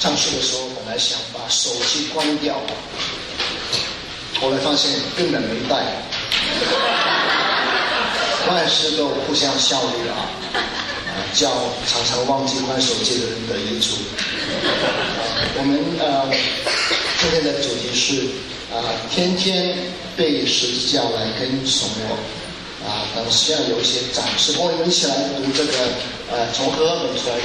上市的时候本来想把手机关掉，后来发现根本没带，万事都互相效力啊，叫常常忘记关手机的人得益处。我们呃今天的主题是啊天天被十字架来跟从我啊，等下有一些展示，我们一起来读这个呃从和本出来的。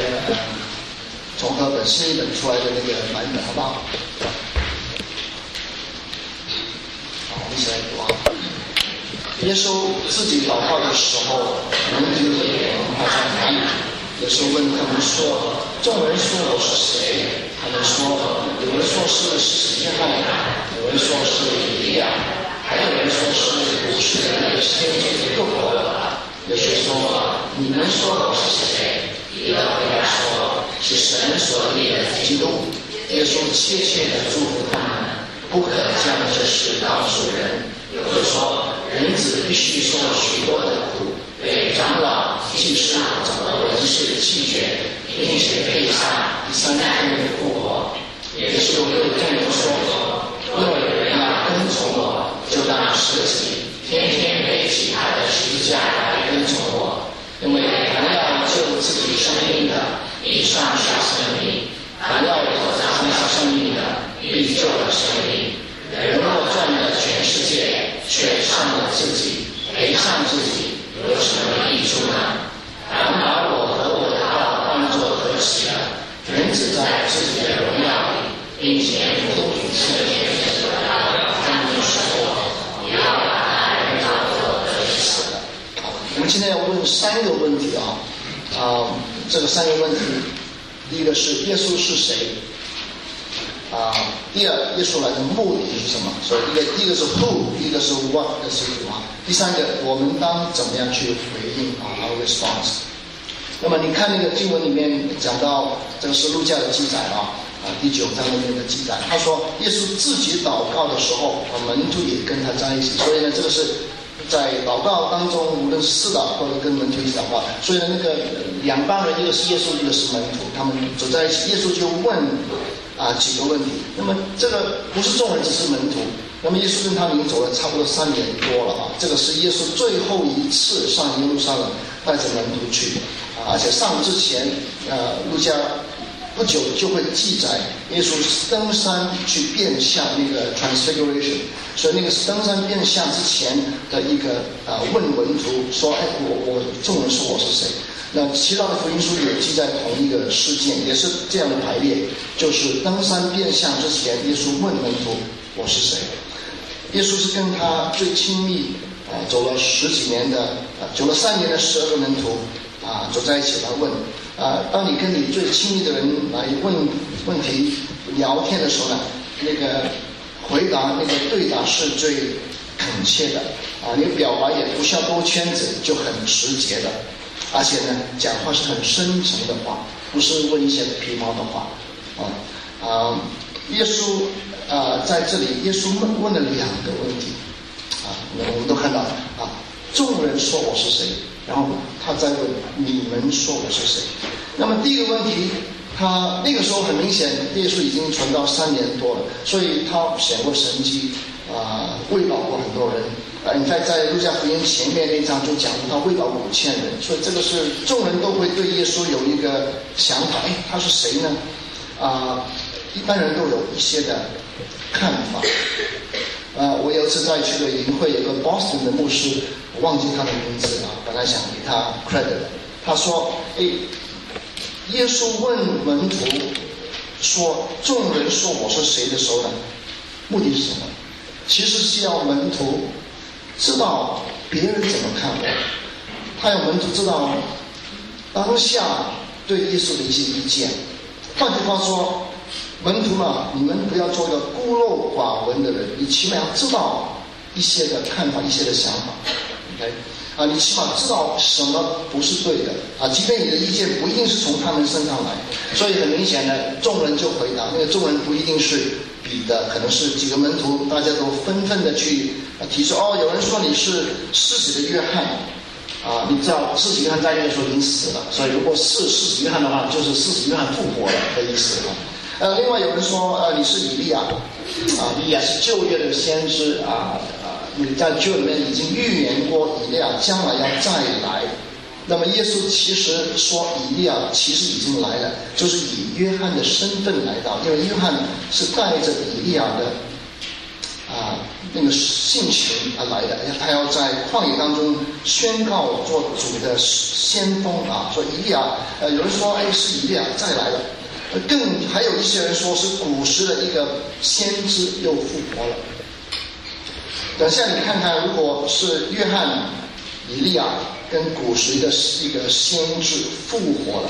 从他本新一本出来的那个版本，好不好？好，我们一起来读啊。耶稣自己祷告的时候，门徒也他在哪里？耶稣问他们说：“众人说我是谁？”他们说：“有人说是使约翰，有人说是以利亚，还有人说是古时的先知又活了。”耶稣说：“你们说我是谁？”彼得回答说：“是神所立的基督。”耶稣切切的祝福他们，不可将这事告诉人。又说：“人子必须受许多的苦，被长老、祭司、文士弃绝，并且被杀，第三天复活。”耶稣又对他说：“若有人要跟从我，就当舍己，天天背起他的十字架来跟从。”生命的，必丧失生命；凡要得丧失生命的，必救了生命。人若赚了全世界，却伤了自己，赔上自己，有什么益处呢？凡把我和我的道当作可喜的，人只在自己的荣耀里，并且不主赐天使的道，他们说，不要把他人当作可喜的。我们今天要问三个问题啊，啊，这个三个问题，第一个是耶稣是谁？啊，第二，耶稣来的目的是什么？所以，一个第一个是 who，一个是 what，一个是 why。第三个，我们当怎么样去回应啊？Our response。那么，你看那个经文里面讲到，这个是路加的记载啊，啊，第九章里面的记载，他说，耶稣自己祷告的时候，啊，门徒也跟他在一起，所以呢，这个是。在祷告当中，无论是四祷或者跟门徒一起祷告，所以呢，那个两帮人，一个是耶稣，一个是门徒，他们走在一起，耶稣就问啊几个问题。那么这个不是众人，只是门徒。那么耶稣跟他们已经走了差不多三年多了啊，这个是耶稣最后一次上耶路撒冷带着门徒去啊，而且上之前，呃，路加。不久就会记载耶稣登山去变相那个 transfiguration，所以那个是登山变相之前的一个啊问门徒说：“哎，我我众人说我是谁？”那其他的福音书也记载同一个事件，也是这样的排列，就是登山变相之前，耶稣问门徒：“我是谁？”耶稣是跟他最亲密啊走了十几年的啊走了三年的十二个门徒啊走在一起来问。啊，当你跟你最亲密的人来问问题、聊天的时候呢，那个回答、那个对答是最恳切的啊，你表白也不需要兜圈子，就很直接的，而且呢，讲话是很深沉的话，不是问一些皮毛的话啊啊。耶稣啊，在这里，耶稣问问了两个问题啊，我们都看到啊，众人说我是谁？然后他再问你们说我是谁？那么第一个问题，他那个时候很明显，耶稣已经传道三年多了，所以他显过神迹，啊，喂饱过很多人。啊，你看在路加福音前面那章就讲他喂饱五千人，所以这个是众人都会对耶稣有一个想法，哎，他是谁呢？啊，一般人都有一些的看法。啊，我有次在去个营会，有个 Boston 的牧师。我忘记他的名字了，本来想给他 credit。他说：“哎，耶稣问门徒说，众人说我是谁的时候呢？目的是什么？其实是要门徒知道别人怎么看我，他要门徒知道当下对耶稣的一些意见。换句话说，门徒嘛，你们不要做一个孤陋寡闻的人，你起码要知道一些的看法，一些的想法。” OK，啊，你起码知道什么不是对的啊，即便你的意见不一定是从他们身上来，所以很明显的，众人就回答，那个众人不一定是彼得，可能是几个门徒，大家都纷纷的去提出，哦，有人说你是施洗的约翰，啊，你知道施洗约翰在那个时候已经死了，所以如果是施洗约翰的话，就是施洗约翰复活了的意思啊，呃，另外有人说，呃，你是以利亚，啊，以利亚是旧约的先知啊啊，你在旧里面已经预言过以利亚将来要再来。那么耶稣其实说以利亚其实已经来了，就是以约翰的身份来到，因为约翰是带着以利亚的啊那个性情而来的，他要在旷野当中宣告做主的先锋啊。说以利亚，呃，有人说哎是以利亚再来了，更还有一些人说是古时的一个先知又复活了。等下你看看，如果是约翰、以利亚。跟古时的一个先知复活了。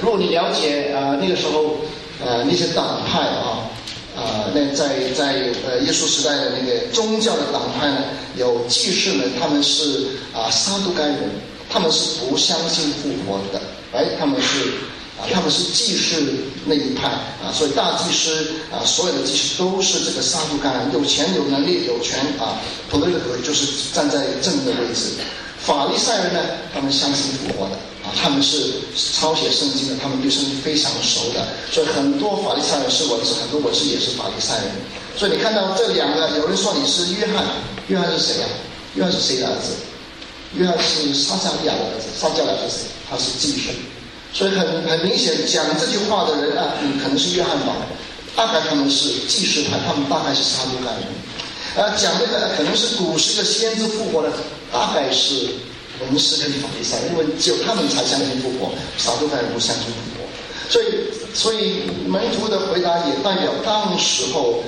如果你了解啊那个时候呃那些党派啊啊那在在呃耶稣时代的那个宗教的党派呢，有祭士们，他们是啊撒都该人，他们是不相信复活的，哎他们是他们是祭士那一派啊，所以大祭司啊所有的祭司都是这个撒都该人，有钱有能力有权啊，普罗的和就是站在正的位置。法利赛人呢，他们相信复活的啊，他们是抄写圣经的，他们对圣经非常熟的，所以很多法利赛人是文士，很多文士也是法利赛人。所以你看到这两个，有人说你是约翰，约翰是谁呀？约翰是谁的儿子？约翰是撒加利亚的儿子，撒加利亚是谁？他是祭司。所以很很明显，讲这句话的人啊，可能是约翰吧？大概他们是祭司派，他们大概是撒都该人。呃，讲这个可能是古时的先知复活的。大概是文士跟法利赛，因为只有他们才相信复活，少数派人不相信复活。所以，所以门徒的回答也代表当时候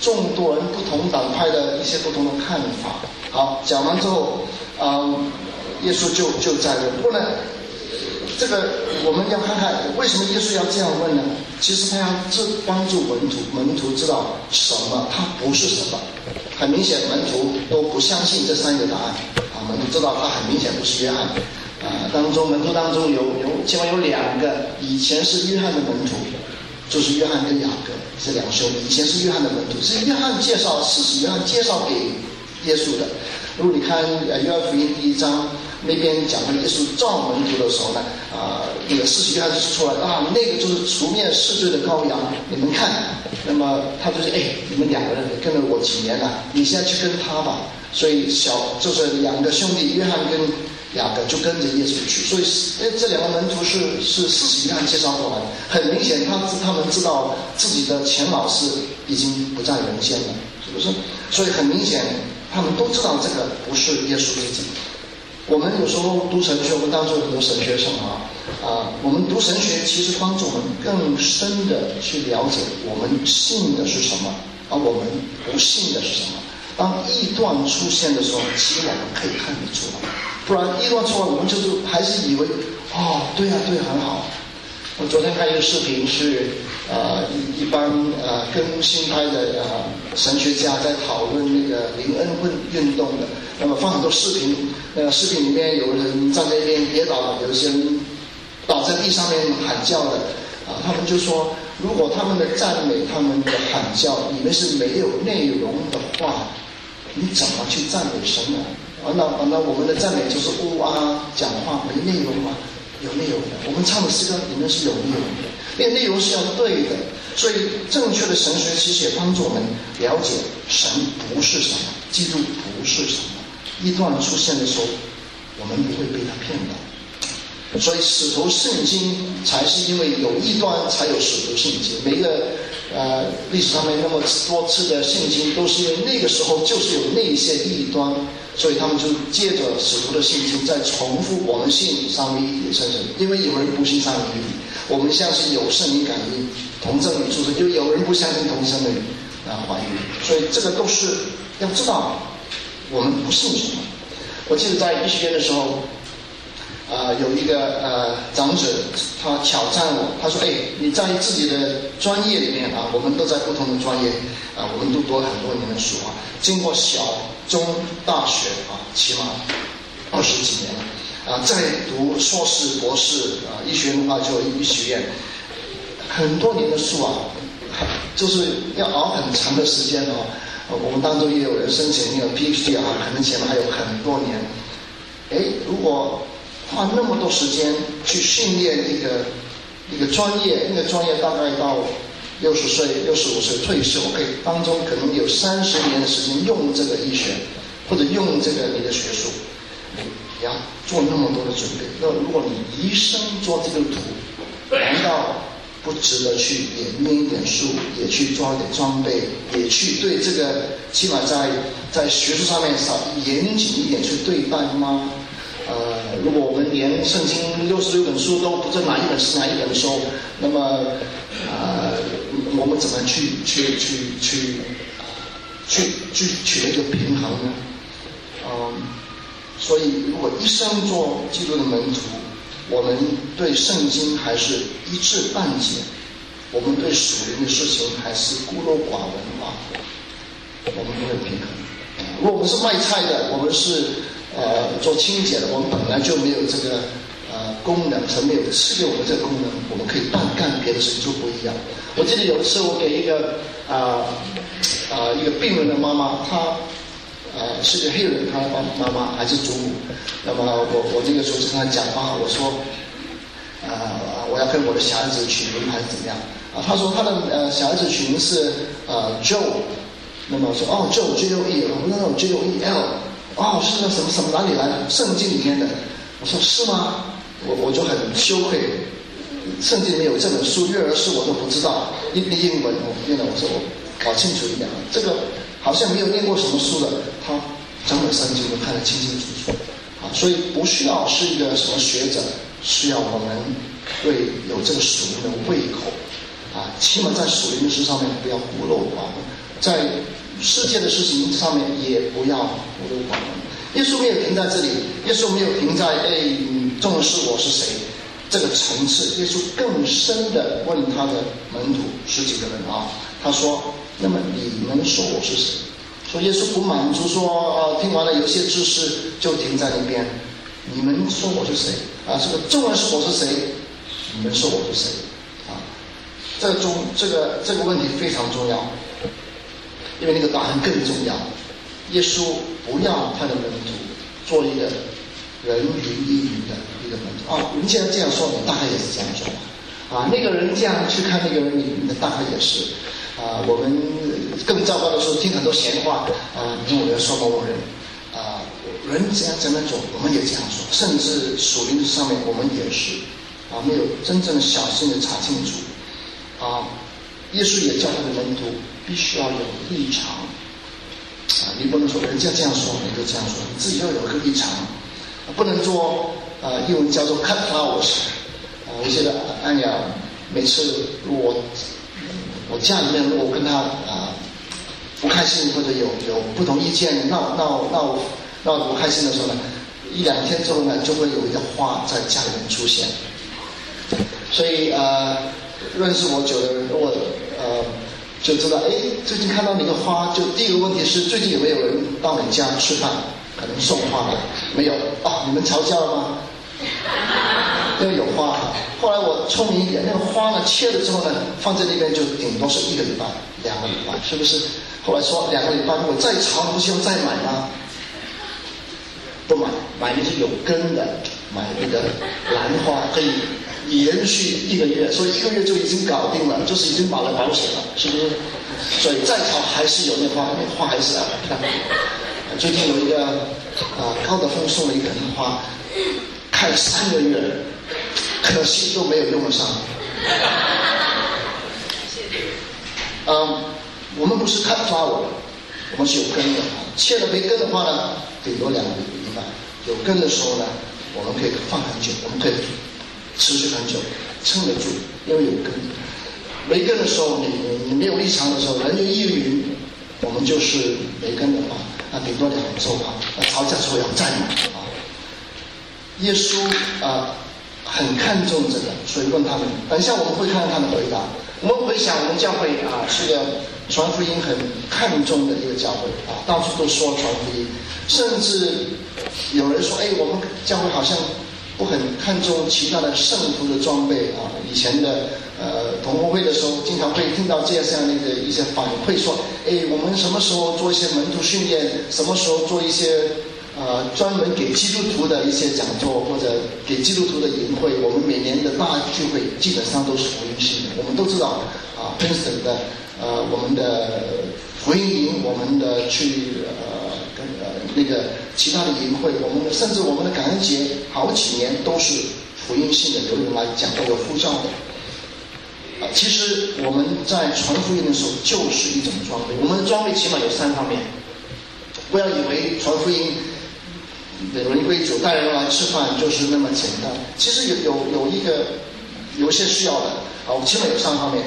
众多人不同党派的一些不同的看法。好，讲完之后，啊，耶稣就就在问，不能，这个我们要看看为什么耶稣要这样问呢？其实他要这帮助门徒，门徒知道什么，他不是什么。很明显，门徒都不相信这三个答案。啊，门徒知道他很明显不是约翰。啊，当中门徒当中有有起码有两个以前是约翰的门徒，就是约翰跟雅各这两兄弟，以前是约翰的门徒，是约翰介绍，是使约翰介绍给耶稣的。如果你看呃约翰福音第一章那边讲的耶稣造门徒的时候呢，啊，那个四十约翰就是出来啊，那个就是除灭世罪的羔羊，你们看。那么他就是哎，你们两个人跟了我几年了，你现在去跟他吧。所以小就是两个兄弟约翰跟雅各就跟着耶稣去。所以哎，这两个门徒是是四十约翰介绍过来的，很明显，他他们知道自己的前老师已经不在人间了，是不是？所以很明显，他们都知道这个不是耶稣自己。我们有时候读神学，我们当中很多神学生啊，啊，我们读神学其实帮助我们更深的去了解我们信的是什么，而我们不信的是什么。当异端出现的时候，其实我们可以看得出来，不然异端出来，我们就是还是以为，哦，对呀，对，很好。我昨天看一个视频，是呃一一帮呃跟新派的呃神学家在讨论那个灵恩运运动的，那么放很多视频，那个视频里面有人站在一边跌倒了，有些人倒在地上面喊叫的，啊，他们就说，如果他们的赞美、他们的喊叫里面是没有内容的话，你怎么去赞美神呢？啊，那那我们的赞美就是呜啊讲话没内容吗？有内容的，我们唱的诗歌里面是有内容的，那内容是要对的，所以正确的神学其实也帮助我们了解神不是什么，基督不是什么。一段出现的时候，我们不会被他骗到。所以使徒圣经才是因为有异端才有使徒圣经。每一个呃历史上面那么多次的圣经，都是因为那个时候就是有那一些异端。所以他们就借着使徒的圣经，在重复我们信三位一体的圣神。因为有人不信三位一体，我们相信有圣灵感应同证与出生，就有人不相信同生的啊怀孕。所以这个都是要知道，我们不信什么。我记得在医学院的时候，啊，有一个呃长者，他挑战我，他说：“哎，你在自己的专业里面啊，我们都在不同的专业啊，我们都读了很多年的书啊，经过小。”中大学啊，起码二十几年了啊，在读硕士、博士啊，医学院的话就医学院，很多年的书啊，就是要熬很长的时间哦。我们当中也有人申请那个 PhD 啊，可能前面还有很多年。哎，如果花那么多时间去训练一个一个专业，那个专业大概到六十岁、六十五岁退休，OK，当中可能有三十年的时间用这个医学，或者用这个你的学术，你要做那么多的准备。那如果你一生做这个图，难道不值得去也念一点书，也去做一点装备，也去对这个起码在在学术上面少严谨一点去对待吗？如果我们连圣经六十六本书都不知道哪一本是哪一本书，那么，呃，我们怎么去去去去去去取得一个平衡呢？嗯，所以如果一生做基督的门徒，我们对圣经还是一知半解，我们对属灵的事情还是孤陋寡闻啊，我们不会平衡。如果我们是卖菜的，我们是。呃，做清洁的，我们本来就没有这个呃功能，是没有赐给我们这个功能，我们可以干干别的事情就不一样。我记得有一次，我给一个啊啊一个病人的妈妈，她呃是个黑人，她的妈妈妈还是祖母。那么我我那个时候就跟她讲话，我说啊我要跟我的小孩子取名还是怎么样？啊，她说她的呃小孩子取名是呃 Joe，那么我说哦 Joe J O E，我说 J O E L。哦，是那什么什么哪里来的？圣经里面的。我说是吗？我我就很羞愧，圣经里面有这本书，月儿书我都不知道，英英文我念了，我说我搞清楚一点，这个好像没有念过什么书的，他整本圣经都看得清清楚楚。啊，所以不需要是一个什么学者，需要我们对有这个属灵的胃口，啊，起码在属灵的事上面不要孤陋寡闻，在。世界的事情上面也不要孤陋寡闻。耶稣没有停在这里，耶稣没有停在“哎，重视我是谁”这个层次。耶稣更深的问他的门徒十几个人啊，他说：“那么你们说我是谁？”说耶稣不满足说：“呃，听完了有些知识就停在那边。你们说我是谁？啊，这个重要是我是谁？你们说我是谁？啊，这中这个这个问题非常重要。”因为那个答案更重要。耶稣不要他的门徒做一个人云亦云的一个门徒。哦，人家这样说，你大概也是这样说吧？啊，那个人这样去看那个人云云的，大概也是。啊，我们更糟糕的时候听很多闲话。啊，你看我们说某某人。啊，人这样这样做，我们也这样说。甚至属灵上面，我们也是。啊，没有真正小心的查清楚。啊，耶稣也叫他的门徒。必须要有立场啊！你不能说人家这样说，你就这样说，你自己要有个立场，不能做啊，英文叫做 cut flowers 啊。我觉得安雅每次我我家里面如果跟他啊不开心或者有有不同意见闹闹闹闹不开心的时候呢，一两天之后呢，就会有一个花在家里面出现。所以呃，认识我久的人，如果呃。就知道，哎，最近看到你的花，就第一个问题是最近有没有人到你家吃饭，可能送花来？没有啊？你们吵架了吗？因为有花。后来我聪明一点，那个花呢切了之后呢，放在那边就顶多是一个礼拜、两个礼拜，是不是？后来说两个礼拜如果再吵，不需要再买吗？不买，买的是有根的，买那个兰花可以。延续一个月，所以一个月就已经搞定了，就是已经买了保险了，是不是？所以再炒还是有那花，那花还是要看。最近有一个啊高德峰送了一盆花，开了三个月，可惜都没有用得上。嗯，我们不是看花我，我们是有根的。切了没根的话呢，顶多两个礼拜；有根的时候呢，我们可以放很久，我们可以。持续很久，撑得住，因为有根。没根的时候，你你没有立场的时候，人云亦云，我们就是没根的话，那顶多两周啊。那吵架时候要再买啊。耶稣啊，很看重这个，所以问他们。等一下我们会看到他的回答。我们回想，我们教会啊是个传福音很看重的一个教会啊，到处都说传福音，甚至有人说，哎，我们教会好像。不很看重其他的圣徒的装备啊！以前的呃同工会的时候，经常会听到这样这样的一些反馈，说：哎，我们什么时候做一些门徒训练？什么时候做一些呃专门给基督徒的一些讲座或者给基督徒的营会，我们每年的大聚会基本上都是福音性的。我们都知道啊，Princeton 的呃我们的福音营，我们的去呃跟呃那个其他的营会，我们的甚至我们的感恩节好几年都是福音性的，有人来讲或者呼召的。啊，其实我们在传福音的时候就是一种装备。我们的装备起码有三方面，不要以为传福音、人归主、带人来吃饭就是那么简单。其实有有有一个有些需要的啊，我起码有三方面。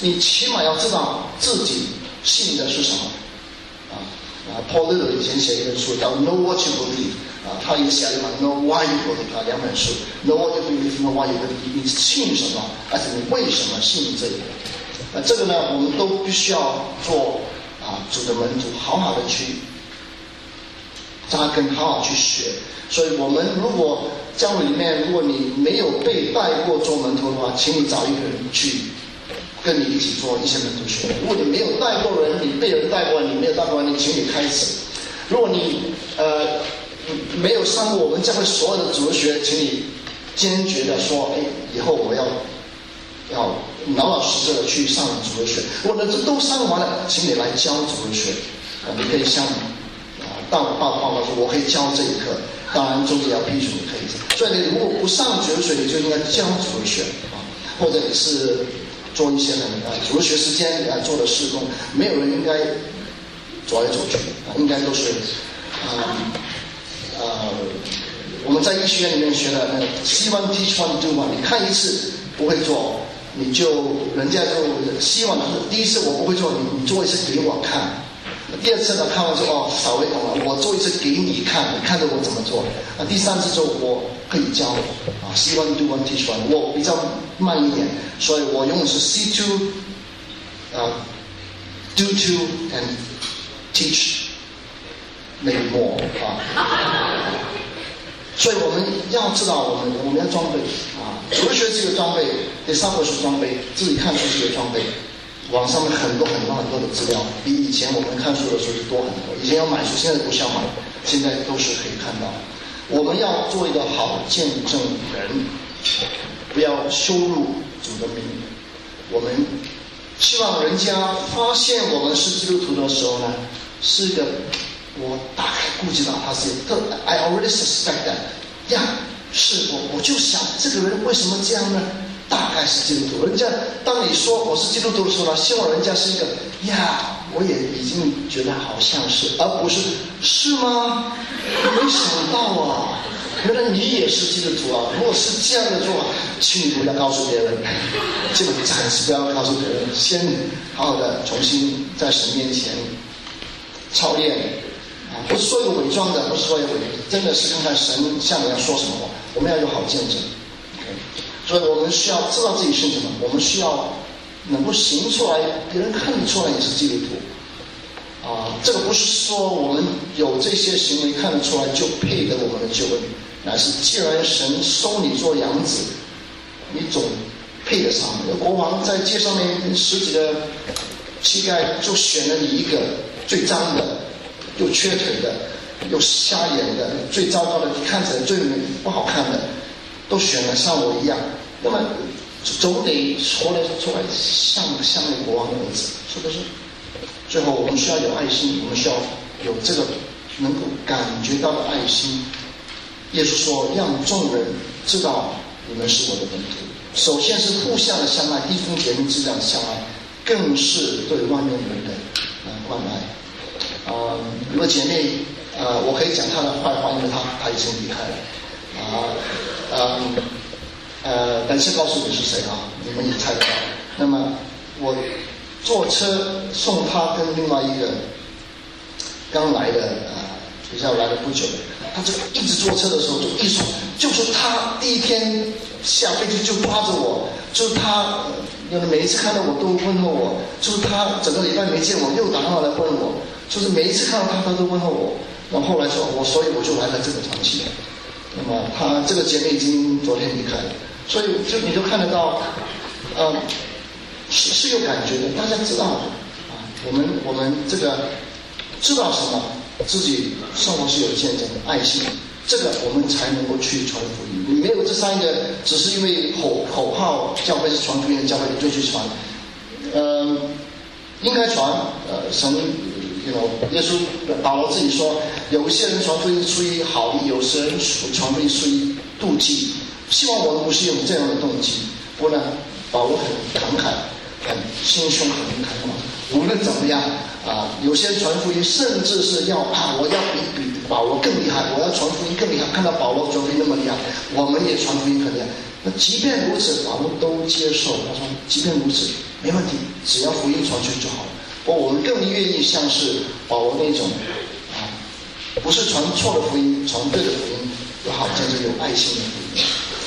你起码要知道自己信的是什么啊，Paul Little 以前写一本书叫《Know What You Believe》。啊，他也写了一本 Know Why You Believe 啊，两本书 Know What You Believe，No Why You Believe，你信什么，而且你为什么信这个？啊，这个呢，我们都必须要做啊，主的门徒，好好的去扎根，好好去学。所以我们如果教会里面，如果你没有被带过做门徒的话，请你找一个人去跟你一起做一些门徒学。如果你没有带过人，你被人带过，你没有带过人，你请你开始。如果你呃。没有上过我们教会所有的哲学，请你坚决的说：“哎，以后我要要老老实实的去上哲学。我的这都上完了，请你来教哲学。啊，你可以向啊大报报告说，我可以教这一课。当然，中间要批准你可以。所以你如果不上哲学，你就应该教哲学啊，或者你是做一些很啊留学时间来做的事工，没有人应该走来走去啊，应该都是啊。”呃，我们在医学院里面学的那个希望 teach one do one，你看一次不会做，你就人家就希望第一次我不会做，你你做一次给我看，第二次呢看完之后哦稍微懂了，我做一次给你看，你看着我怎么做，啊第三次之后我可以教，啊，C one do one teach one，我比较慢一点，所以我用的是 see two，啊 do two and teach。more 啊，所以我们要知道，我们我们要装备啊，哲学是一个装备，对生活是装备，自己看书是个装备。网上面很多很多很多的资料，比以前我们看书的时候是多很多。以前要买书，现在不需要买，现在都是可以看到。我们要做一个好见证人，不要羞辱主的名。我们希望人家发现我们是基督徒的时候呢，是一个。我大概估计到他是个，I already suspect that，呀，是我我就想这个人为什么这样呢？大概是基督徒。人家当你说我是基督徒的时候呢，希望人家是一个呀，我也已经觉得好像是，而不是是吗？没想到啊，原来你也是基督徒啊！如果是这样的做法，请你不要告诉别人，这个暂时不要告诉别人，先好好的重新在神面前操练。不是说一个伪装的，不是说一个伪，真的是看看神向你要说什么话。我们要有好见证，所以我们需要知道自己是什么，我们需要能够行出来，别人看得出来你是基督徒。啊，这个不是说我们有这些行为看得出来就配得我们的救恩，乃是既然神收你做养子，你总配得上。国王在街上面十几个乞丐就选了你一个最脏的。又缺腿的，又瞎眼的，最糟糕的，看起来最不好看的，都选了像我一样。那么总得活得出来像像那国王的儿子，是不是？最后我们需要有爱心，我们需要有这个能够感觉到的爱心。耶稣说：“让众人知道你们是我的门徒。”首先是互相的相爱，弟兄姐妹之间的相爱，更是对外面人的呃关爱。啊，如果姐妹，呃，我可以讲她的坏话，因为她她已经离开了。啊，嗯，呃等下告诉你是谁啊？你们也猜不到。那么我坐车送他跟另外一个刚来的啊，比较来的不久，他就一直坐车的时候就一说，就是他第一天下飞机就抓着我，就是他，每一次看到我都问候我，就是他整个礼拜没见我，又打电话来问我。就是每一次看到他，他都问候我。然后后来说，我所以我就来了这个团体。那么他这个姐妹已经昨天离开了，所以就你就看得到，呃，是是有感觉的。大家知道啊，我们我们这个知道什么，自己生活是有见证的爱心，这个我们才能够去传福音。你没有这三个，只是因为口口号，教会是传福音的教会，就去传。嗯，应该传。呃，神，耶稣保罗自己说，有一些人传福音出于好意，有些人传福音出于妒忌。希望我们不是用这样的动机。不然，保罗很慷慨，很心胸很开放。无论怎么样啊，有些传福音甚至是要啊，我要比比保罗更厉害，我要传福音更厉害。看到保罗传福音那么厉害，我们也传福音很厉害。那即便如此，保罗都接受。他说，即便如此，没问题，只要福音传出去就好了。我我们更愿意像是保罗那种啊，不是传错的福音，传对的福音，有好像是有爱心的福音。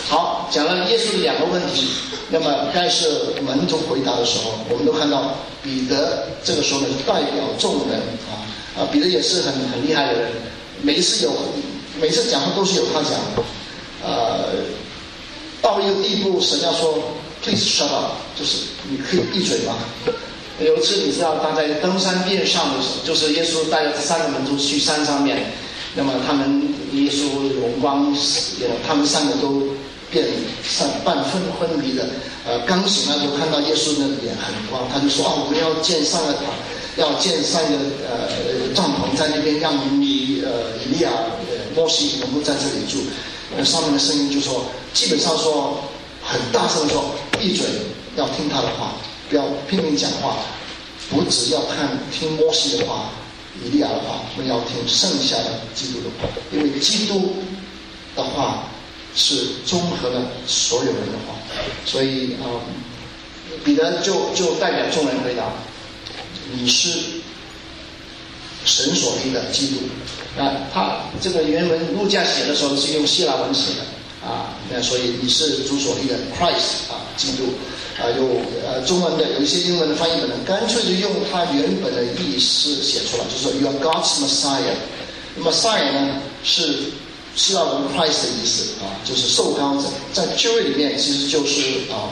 好，讲了耶稣的两个问题。那么该是门徒回答的时候，我们都看到彼得这个时候呢代表众人啊啊，彼得也是很很厉害的人，每一次有每次讲话都是有他讲，呃，到一个地步，神要说 please shut up，就是你可以闭嘴吗？有一次你知道他在登山殿上的时候，就是耶稣带着三个门徒去山上面，那么他们耶稣荣光，他们三个都。变上半昏昏迷的，呃，刚醒来就看到耶稣的脸很光，他就说啊，我们要建三个塔，要建三个呃帐篷在那边，让你呃以利亚、呃摩西能够在这里住。那上面的声音就说，基本上说很大声说，闭嘴，要听他的话，不要拼命讲话，不只要看听摩西的话、以利亚的话，我们要听剩下的基督的话，因为基督的话。是综合了所有人的话，所以啊，彼得就就代表众人回答：“你是神所立的基督。”啊，他这个原文路加写的时候是用希腊文写的啊，那所以你是主所立的 Christ 啊，基督啊，有呃中文的有一些英文的翻译本呢，干脆就用他原本的意思写出来，就是说 You are God's Messiah。Messiah 呢是。希腊文 Christ 的意思啊，就是受膏者，在旧约里面其实就是啊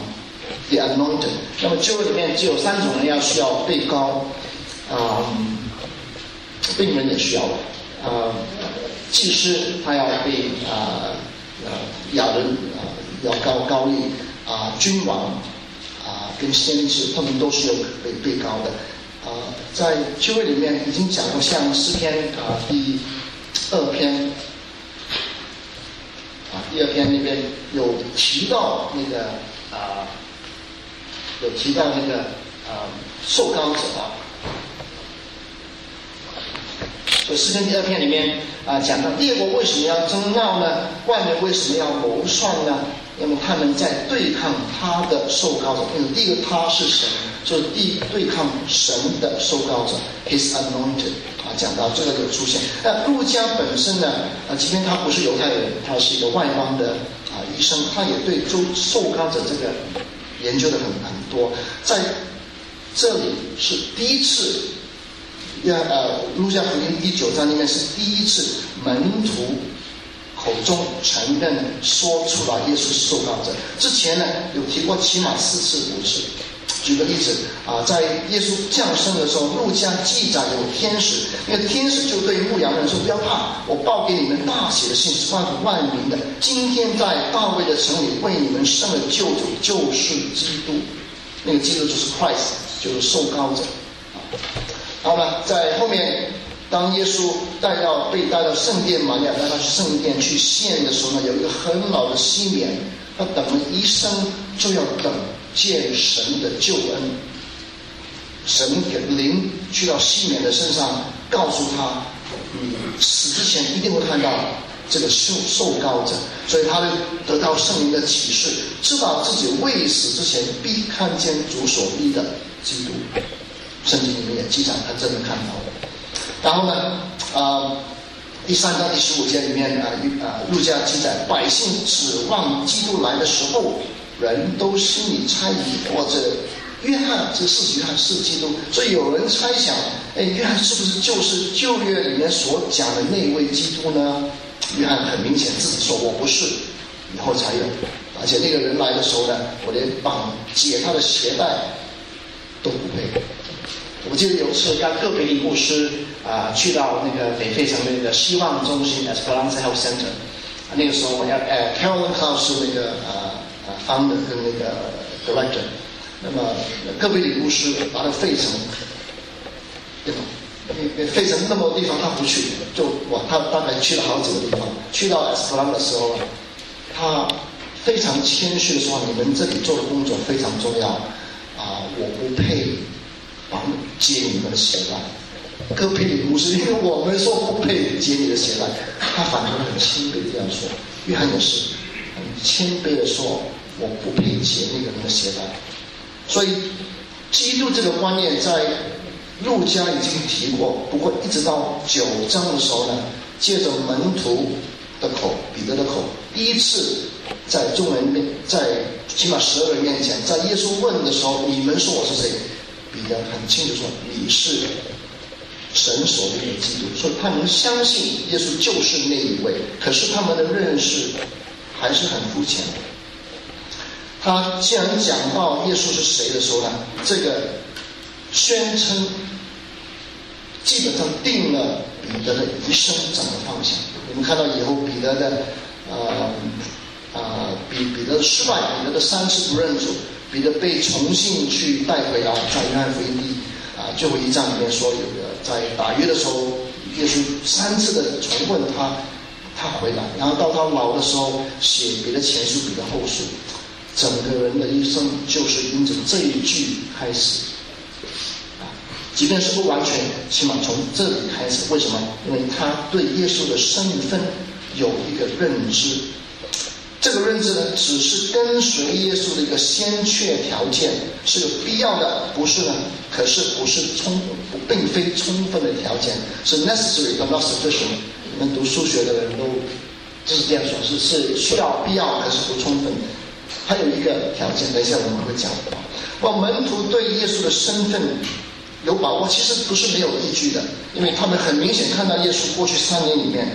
，the anointed。那么旧约里面只有三种人要需要被膏，啊，病人也需要啊，祭司他要被啊啊亚人啊要高高丽啊，君王啊跟先知他们都是有被被膏的啊，在旧约里面已经讲过，像诗篇啊第二篇。第二篇里边有提到那个啊，有提到那个啊受膏者啊，所以诗篇第二篇里面啊讲到列国为什么要争闹呢？外面为什么要谋算呢？那么他们在对抗他的受膏者，因为第一个他是神，就是第对抗神的受膏者，His anointed。啊讲到这个就出现，那路加本身呢？啊，即便他不是犹太人，他是一个外邦的啊医生，他也对受受膏者这个研究的很很多。在这里是第一次，要呃，路加福音第九章里面是第一次门徒口中承认说出来耶稣是受膏者。之前呢，有提过起码四次五次。举个例子啊，在耶稣降生的时候，路加记载有天使，因为天使就对牧羊人说：“不要怕，我报给你们大喜的信是万万民的。今天在大卫的城里为你们生了救主，就是基督。那个基督就是 Christ，就是受膏者。好了，在后面，当耶稣带到被带到圣殿，玛利亚带他去圣殿去献的时候呢，有一个很老的西缅，他等了一生就要等。见神的救恩，神给灵去到西缅的身上，告诉他，你死之前一定会看到这个受受膏者，所以他就得到圣灵的启示，知道自己未死之前必看见主所立的基督。圣经里面也记载他真的看到了。然后呢，啊，第三章第十五节里面啊，啊，路加记载百姓指望基督来的时候。人都心里猜疑，或者约翰这是约翰是基督，所以有人猜想，哎，约翰是不是就是旧约里面所讲的那位基督呢？约翰很明显自己说我不是，以后才有，而且那个人来的时候呢，我连绑解他的鞋带都不配。我记得有一次跟个别的牧师啊去到那个北费城的那个希望中心 Esperanza Health Center，那个时候我要呃 Carolyn House 是那个呃呃 founder 跟那个 director，那么个别的牧师来到费城，对吧？费城那么多地方他不去，就哇他大概去了好几个地方，去到 Esperanza 的时候，他非常谦虚的说：“你们这里做的工作非常重要啊，我不配。”接你们的鞋带，哥佩里不是因为我们说不配接你的鞋带，他反而很谦卑这样说。约翰也是很谦卑的说，我不配接那个人的鞋带。所以，基督这个观念在路加已经提过，不过一直到九章的时候呢，借着门徒的口，彼得的口，第一次在众人面，在起码十二人面前，在耶稣问的时候，你们说我是谁？彼得很清楚说：“你是神所立的基督。”所以他们相信耶稣就是那一位。可是他们的认识还是很肤浅。他既然讲到耶稣是谁的时候呢，这个宣称基本上定了彼得的一生怎么方向。你们看到以后彼得的呃呃彼彼得的失败，彼得的三次不认主。彼得被重新去带回来，在约翰福音第啊最后一章里面说，有个在打约的时候，耶稣三次的重问他，他回来，然后到他老的时候写彼得前书、彼得后书，整个人的一生就是因着这一句开始，啊，即便是不完全，起码从这里开始。为什么？因为他对耶稣的身份有一个认知。这个认知呢，只是跟随耶稣的一个先确条件，是有必要的，不是呢？可是不是充，并非充分的条件，是 necessary but not sufficient。你们读数学的人都就是这样说，是是需要必要，可是不充分。还有一个条件，等一下我们会讲。我门徒对耶稣的身份有把握，其实不是没有依据的，因为他们很明显看到耶稣过去三年里面。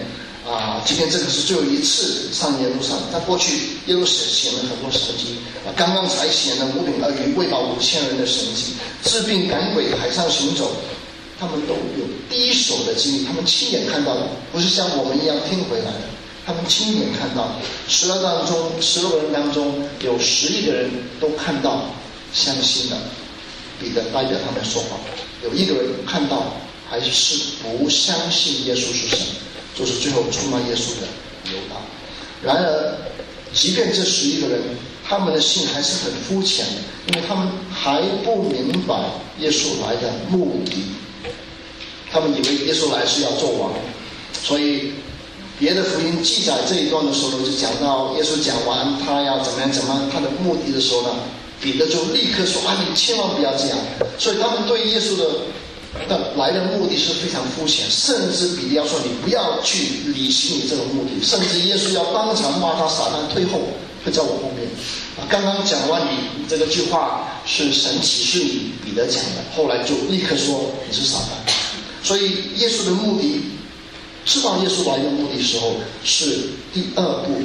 啊，今天这个是最后一次上耶路撒冷，在过去耶路显显了很多神迹，啊，刚刚才显了五饼二鱼喂饱五千人的神迹，治病赶鬼海上行走，他们都有第一手的经历，他们亲眼看到的，不是像我们一样听回来的，他们亲眼看到，十二当中十六个人当中有十一个人都看到相信的，彼得代表他们说话，有一个人看到还是不相信耶稣是神。就是最后出卖耶稣的犹大。然而，即便这十一个人，他们的信还是很肤浅的，因为他们还不明白耶稣来的目的。他们以为耶稣来是要做王，所以别的福音记载这一段的时候呢，就讲到耶稣讲完他要怎么样怎么样他的目的的时候呢，彼得就立刻说：“啊，你千万不要这样。”所以他们对耶稣的。的来的目的是非常肤浅，甚至比要说你不要去履行你这个目的，甚至耶稣要当场骂他撒旦退后，会在我后面。刚刚讲完你这个句话是神启示你彼得讲的，后来就立刻说你是撒旦。所以耶稣的目的，知道耶稣来的目的时候，是第二步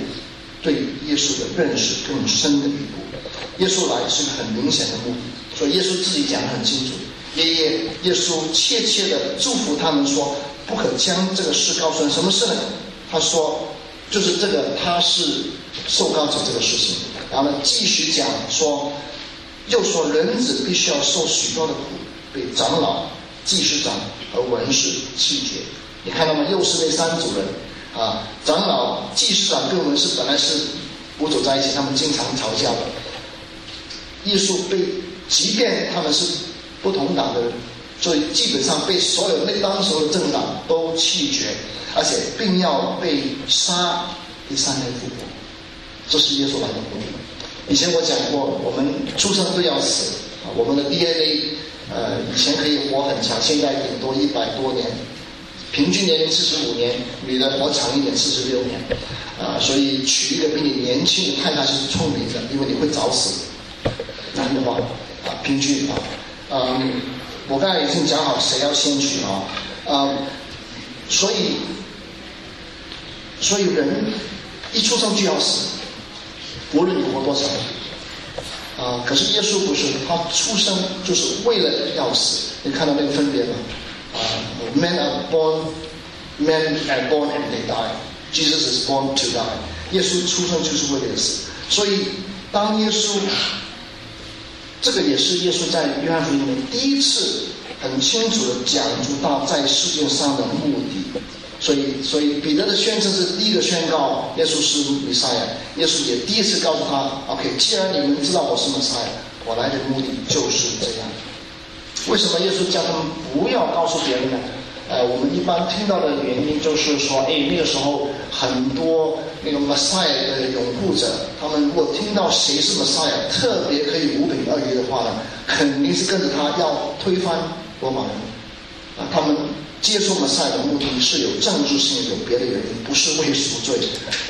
对耶稣的认识更深的一步。耶稣来是个很明显的目的，所以耶稣自己讲得很清楚。爷爷耶稣切切的祝福他们说：“不可将这个事告诉人。什么事呢？他说，就是这个他是受膏者这个事情。然后呢，继续讲说，又说人子必须要受许多的苦，被长老、祭司长和文士弃绝。你看到吗？又是那三组人啊，长老、祭司长跟文士本来是不走在一起，他们经常吵架的。耶稣被，即便他们是。不同党的人，所以基本上被所有那当时的政党都弃绝，而且并要被杀，第三天复活，这是耶稣来的目的。以前我讲过，我们出生都要死，我们的 DNA，呃，以前可以活很长，现在顶多一百多年，平均年龄四十五年，女的活长一点四十六年，啊，所以娶一个比你年轻的太太是聪明的，因为你会早死，男的话啊，平均啊。嗯，我刚才已经讲好谁要先去啊，啊，所以，所以人一出生就要死，无论你活多长，啊，啊，可是耶稣不是，他出生就是为了要死。你看到那个分别吗？啊，men are born, men are born and they die. Jesus is born to die. 耶稣出生就是为了死。所以当耶稣，这个也是耶稣在约翰福音里面第一次很清楚的讲出他在世界上的目的。所以，所以彼得的宣称是第一个宣告耶稣是弥赛亚。耶稣也第一次告诉他：“OK，既然你们知道我是弥赛亚，我来的目的就是这样。”为什么耶稣叫他们不要告诉别人呢？呃，我们一般听到的原因就是说，哎，那个时候很多那个弥赛亚的拥护者，他们如果听到谁是弥赛亚，特别可以五饼二鱼的话呢，肯定是跟着他要推翻罗马人啊，他们。接受了赛的目的是有政治性、有别的原因，不是为赎罪。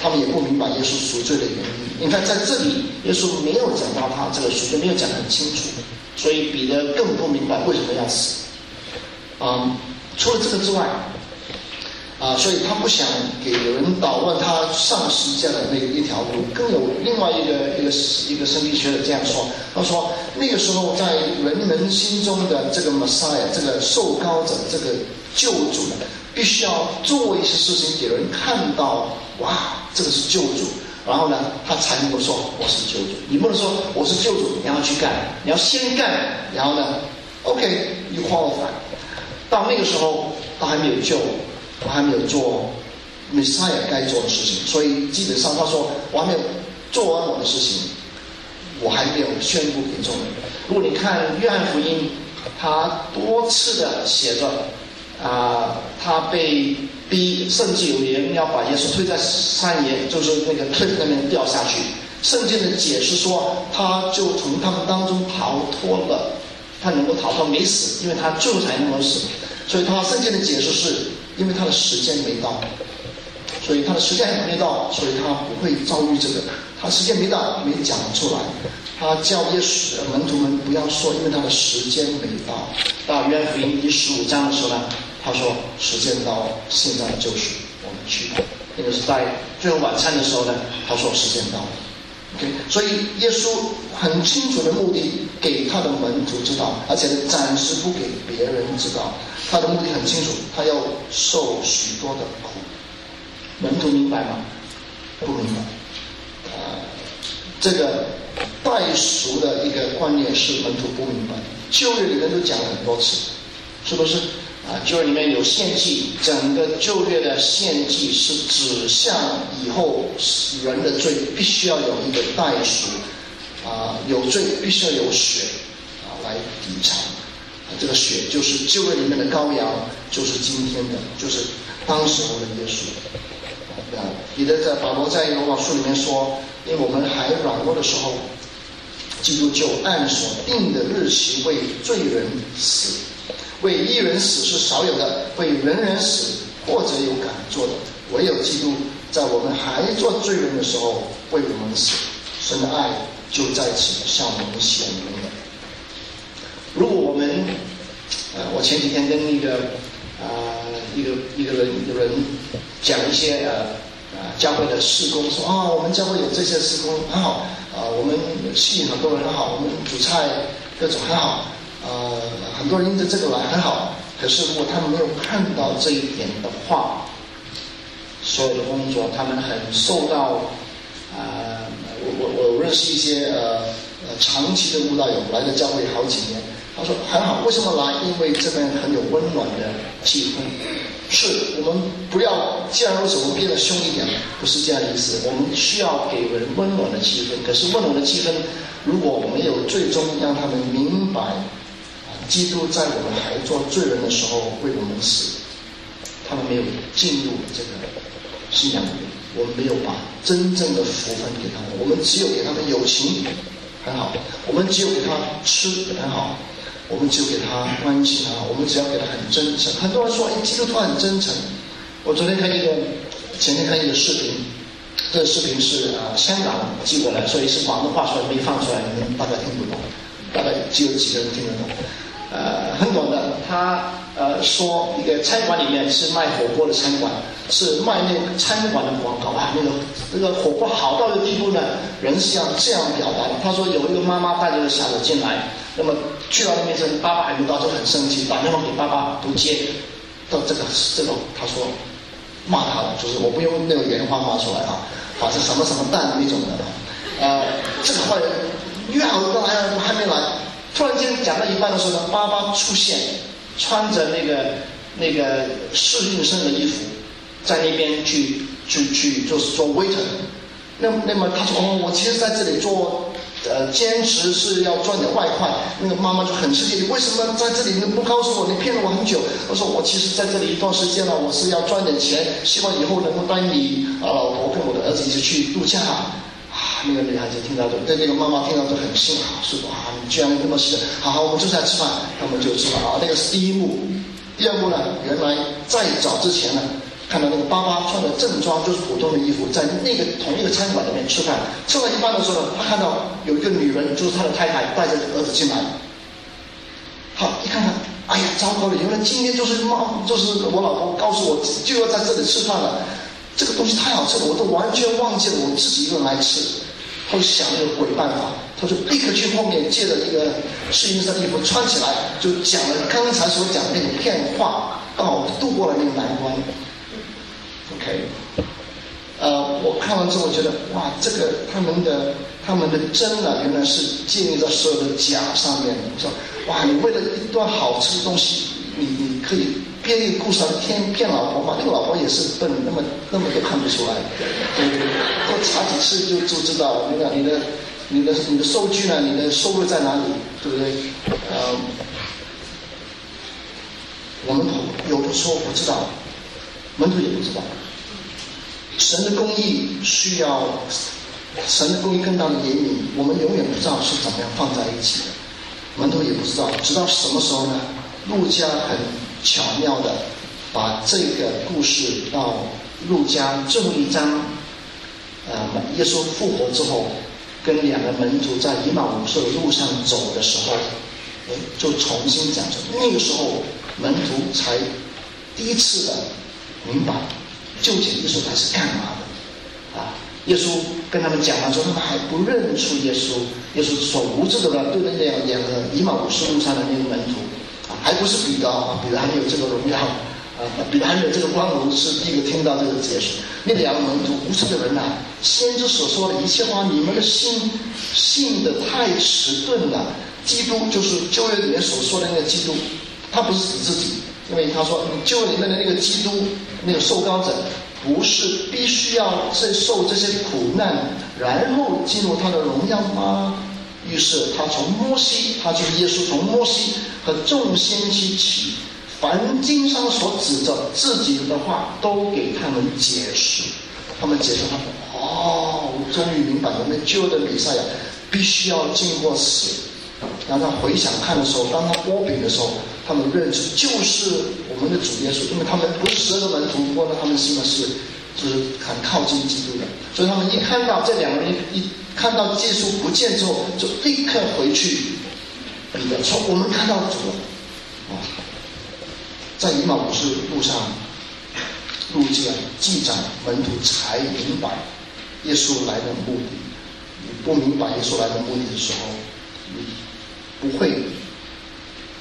他们也不明白耶稣赎罪的原因。你看，在这里，耶稣没有讲到他这个赎罪，没有讲得很清楚，所以彼得更不明白为什么要死。啊，除了这个之外。啊，所以他不想给人捣乱他上十架的那一条路。更有另外一个一个一个生理学的这样说，他说那个时候在人们心中的这个 Messiah，这个受膏者，这个救主，必须要做一些事情给人看到，哇，这个是救主，然后呢，他才能够说我是救主。你不能说我是救主，你要去干，你要先干，然后呢，OK，you qualify。到那个时候，他还没有救。我还没有做 Messiah 该做的事情，所以基本上他说我还没有做完我的事情，我还没有宣布给众人。如果你看约翰福音，他多次的写着啊，他被逼，甚至有人要把耶稣推在山岩，就是那个坑那边掉下去。圣经的解释说，他就从他们当中逃脱了，他能够逃脱没死，因为他最后才能够死。所以他圣经的解释是。因为他的时间没到，所以他的时间还没到，所以他不会遭遇这个。他时间没到，没讲出来。他叫耶稣门徒们不要说，因为他的时间没到。到约翰福音第十五章的时候呢，他说时间到，现在就是我们去的。那个是在最后晚餐的时候呢，他说时间到。OK，所以耶稣很清楚的目的给他的门徒知道，而且暂时不给别人知道。他的目的很清楚，他要受许多的苦。门徒明白吗？不明白。呃，这个代赎的一个观念是门徒不明白。旧约里面都讲了很多次，是不是？啊，旧约里面有献祭，整个旧约的献祭是指向以后人的罪必须要有一个代赎，啊，有罪必须要有血，啊，来抵偿。这个血就是旧约里面的羔羊，就是今天的，就是当时候的耶稣。啊，彼得在保罗在罗马书里面说，因为我们还软弱的时候，基督就按所定的日期为罪人死。为一人死是少有的，为人人死或者有敢做的，唯有基督在我们还做罪人的时候为我们死，神的爱就在此向我们显明了。如果我们，呃，我前几天跟一个啊一个一个人一个人讲一些呃啊教会的施工，说啊我们教会有这些施工很好，啊我们吸引很多人很好，我们煮菜各种很好。呃，很多人因着这个来很好，可是如果他们没有看到这一点的话，所有的工作他们很受到呃，我我我认识一些呃呃长期的舞蹈友来的教会好几年，他说很好，为什么来？因为这边很有温暖的气氛。是我们不要，既然如此，我们变得凶一点，不是这样意思。我们需要给人温暖的气氛，可是温暖的气氛如果没有最终让他们明白。基督在我们还做罪人的时候为我们死，他们没有进入这个信仰里面，我们没有把真正的福分给他们，我们只有给他们友情很好，我们只有给他吃很好，我们只有给他关心啊，我们只要给他很真诚。很多人说，哎，基督徒很真诚。我昨天看一个，前天看一个视频，这个视频是啊香港寄过来，所以是广东话，所以没放出来，你们大概听不懂，大概只有几个人听得懂。呃，很短的，他呃说一个餐馆里面是卖火锅的餐馆，是卖那个餐馆的广告啊，那个那个火锅好到的地步呢，人是要这样表达的。他说有一个妈妈带着个小孩进来，那么去到那边之后，爸爸还没到就很生气，打电话给爸爸不接，到这个这个他说骂他了，就是我不用那个原话骂出来啊，啊是什么什么蛋那种的，呃，这个坏人约好都来了，怎么还没来。突然间讲到一半的时候呢，爸爸出现，穿着那个那个侍应生的衣服，在那边去去去就是做 waiter。那那么他说哦，我其实在这里做呃兼职是要赚点外快。那个妈妈就很吃惊，你为什么在这里你不告诉我？你骗了我很久。我说我其实在这里一段时间了，我是要赚点钱，希望以后能够带你啊老婆跟我的儿子一起去度假。那个女孩子听到就对那个妈妈听到就很幸好，说哇，你居然那么是，好好，我们就在吃饭，他们就吃饭啊。那个是第一幕，第二幕呢，原来在早之前呢，看到那个爸爸穿的正装，就是普通的衣服，在那个同一个餐馆里面吃饭，吃到一半的时候呢，他看到有一个女人，就是他的太太，带着儿子进来，好一看看，哎呀，糟糕了，原来今天就是妈，就是我老公告诉我就要在这里吃饭了，这个东西太好吃了，我都完全忘记了我自己一个人来吃。他就想那个鬼办法，他就立刻去后面借了一个试衣衫衣服穿起来，就讲了刚才所讲的那种骗话，刚好度过了那个难关。OK，呃，我看完之后觉得哇，这个他们的他们的真啊，原来是建立在所有的假上面的。我说哇，你为了一段好吃的东西，你你可以。编一个故事来骗骗老婆嘛？那个老婆也是笨，那么那么都看不出来，对不对？多查几次就就知道，你看你的你的你的收据呢？你的收入在哪里？对不对？呃，我们有的说不知道，门徒也不知道。神的公义需要神的公义更大的严明，我们永远不知道是怎么样放在一起的。门徒也不知道，直到什么时候呢？陆家很。巧妙的把这个故事到路加最后一章，呃，耶稣复活之后，跟两个门徒在以马五色的路上走的时候，哎，就重新讲出那个时候门徒才第一次的明白究竟耶稣他是干嘛的啊？耶稣跟他们讲完之后，他们还不认出耶稣，耶稣所无知的对那两两个以马五色路上的那个门徒。还不是彼得啊，彼得还没有这个荣耀啊，彼得还没有这个光荣，是第一个听到这个解释。那两个门徒无知的人呐，先知所说的一切话，你们的心信的太迟钝了。基督就是旧约里面所说的那个基督，他不是指自己，因为他说你旧约里面的那个基督，那个受膏者，不是必须要在受这些苦难，然后进入他的荣耀吗？于是他从摩西，他就是耶稣，从摩西和众先期起，凡经上所指着自己的话，都给他们解释。他们解释，他们哦，终于明白，我们旧的比赛呀，必须要经过死。然后他回想看的时候，当他剥饼的时候，他们认识就是我们的主耶稣，因为他们不是十二个门徒，不过呢，他们信的是就是很靠近基督的，所以他们一看到这两个人一。看到耶稣不见之后，就立刻回去。彼得说：“我们看到主。”啊，在以马五斯路上，路加记载门徒才明白耶稣来的目的。你不明白耶稣来的目的的时候，你不会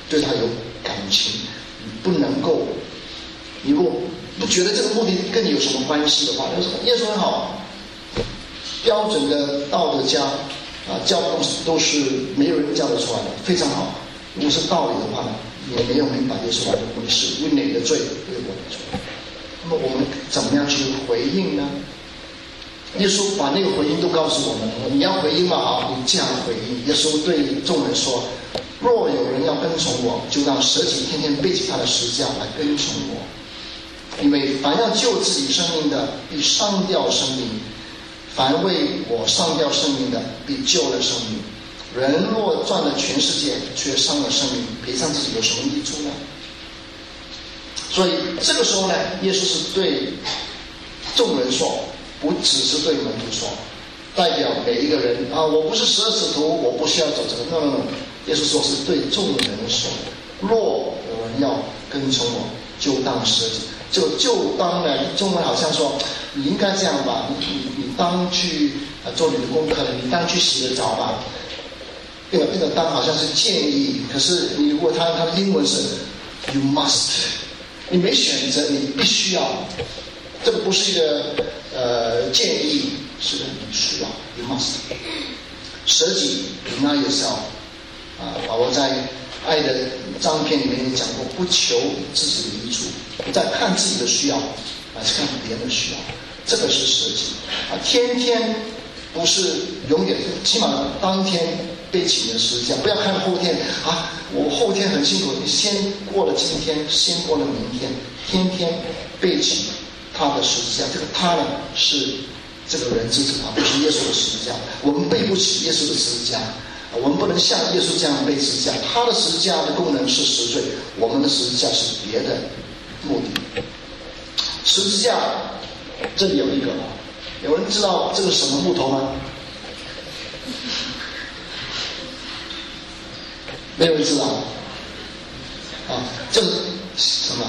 对他有感情。你不能够，你如果不觉得这个目的跟你有什么关系的话，耶稣很好。标准的道德家啊，教的东西都是没有人教得出来的，非常好。如果是道理的话，也没有明白耶稣来的目的是为哪个罪被我出来。那么我们怎么样去回应呢？耶稣把那个回应都告诉我们：你要回应嘛，好，你这样回应。耶稣对众人说：若有人要跟从我，就让舍己，天天背起他的十字架来跟从我。因为凡要救自己生命的，必伤掉生命。凡为我上吊生命的，必救了生命。人若赚了全世界，却伤了生命，赔上自己有什么益处呢？所以这个时候呢，耶稣是对众人说，不只是对门徒说，代表每一个人啊，我不是十二使徒，我不需要走这个。no no no，耶稣说是对众人说：若有人要跟从我，就当舍己。就就当呢，中文好像说你应该这样吧，你你当去啊做你的功课，你当去洗个澡吧。那个那个当好像是建议，可是你如果他他的英文是 you must，你没选择，你必须要。这不是一个呃建议，是个你需要，you must。舍己，deny yourself。啊，保罗在爱的章篇里面也讲过，不求自己的益处，不再看自己的需要，而是看别人的需要。这个是实际啊，天天不是永远，起码当天背起你的十字架，不要看后天啊，我后天很辛苦，你先过了今天，先过了明天，天天背起他的十字架。这个他呢是这个人之子啊，不是耶稣的十字架，我们背不起耶稣的十字架。我们不能像耶稣这样背十字架，他的十字架的功能是赎罪，我们的十字架是别的目的。十字架这里有一个，有人知道这个什么木头吗？没有人知道。啊，这是什么？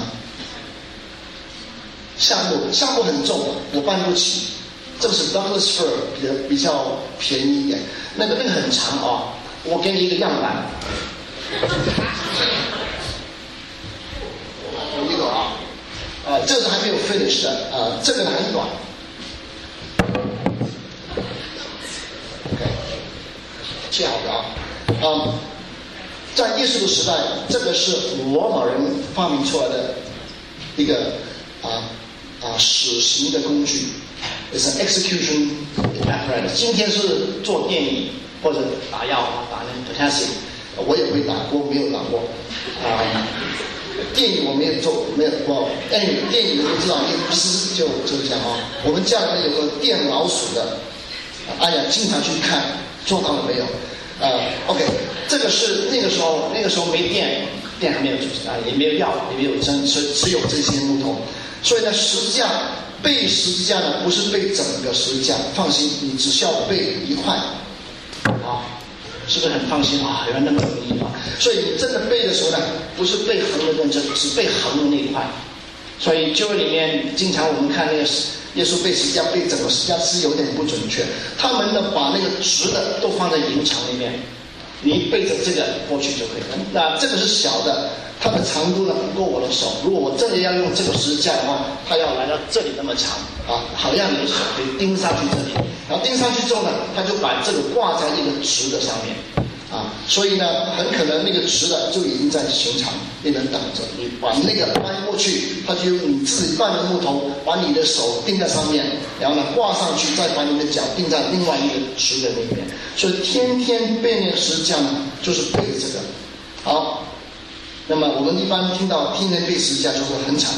橡木，橡木很重，我搬不起。这个是 Douglas fir，比较比较便宜一点。那个那个很长啊，我给你一个样板。有一个啊，啊，这个还没有 finish 的啊，这个很短。OK，记好的啊，啊，在耶稣的时代，这个是罗马人发明出来的一个啊啊死刑的工具。是 execution apparatus。今天是做电影或者打药打那等下写，我也会打过，没有打过。啊，电影我没有做，没有过。但电影都知道，一撕就就是这样啊。我们家里面有个电老鼠的，哎呀，经常去看，做到了没有？啊，OK，这个是那个时候，那个时候没电，电还没有啊，也没有药，也没有针，只只有这些木头。所以呢，实际上。背十字架呢，不是背整个十字架，放心，你只需要背一块，啊，是不是很放心啊？原来那么容易啊！所以你真的背的时候呢，不是背横的认真，只背横的那一块。所以旧约里面经常我们看那个耶稣背十字架，背整个十字架是有点不准确。他们呢，把那个直的都放在营墙里面，你背着这个过去就可以了。那这个是小的。它的长度呢不够我的手，如果我真的要用这个十字架的话，它要来到这里那么长啊，好让你的手可以钉上去这里，然后钉上去之后呢，它就把这个挂在一个直的上面啊，所以呢，很可能那个直的就已经在刑场那边等着你，把那个搬过去，它就用你自己半的木头把你的手钉在上面，然后呢挂上去，再把你的脚钉在另外一个直的那边，所以天天背那个石匠，就是背这个，好。那么我们一般听到天天背石匠就会很惨，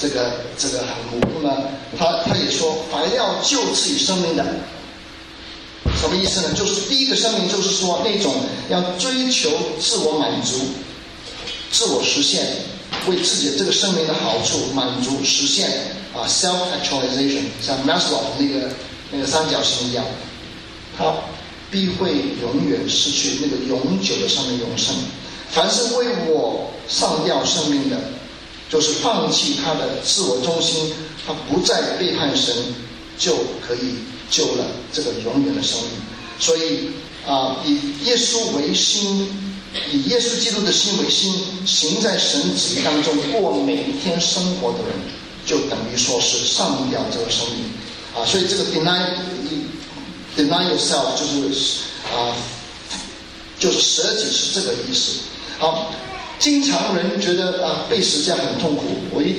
这个这个很苦。那么他他也说，凡要救自己生命的，什么意思呢？就是第一个生命就是说那种要追求自我满足、自我实现，为自己这个生命的好处满足实现啊，self actualization，像 Maslow 那个那个三角形一样，他必会永远失去那个永久的生命永生。凡是为我上吊生命的，就是放弃他的自我中心，他不再背叛神，就可以救了这个永远的生命。所以啊，以耶稣为心，以耶稣基督的心为心，行在神旨意当中过每一天生活的人，就等于说是上吊这个生命。啊，所以这个 deny deny yourself 就是啊，就是舍己是这个意思。好，经常人觉得啊背十字架很痛苦。我一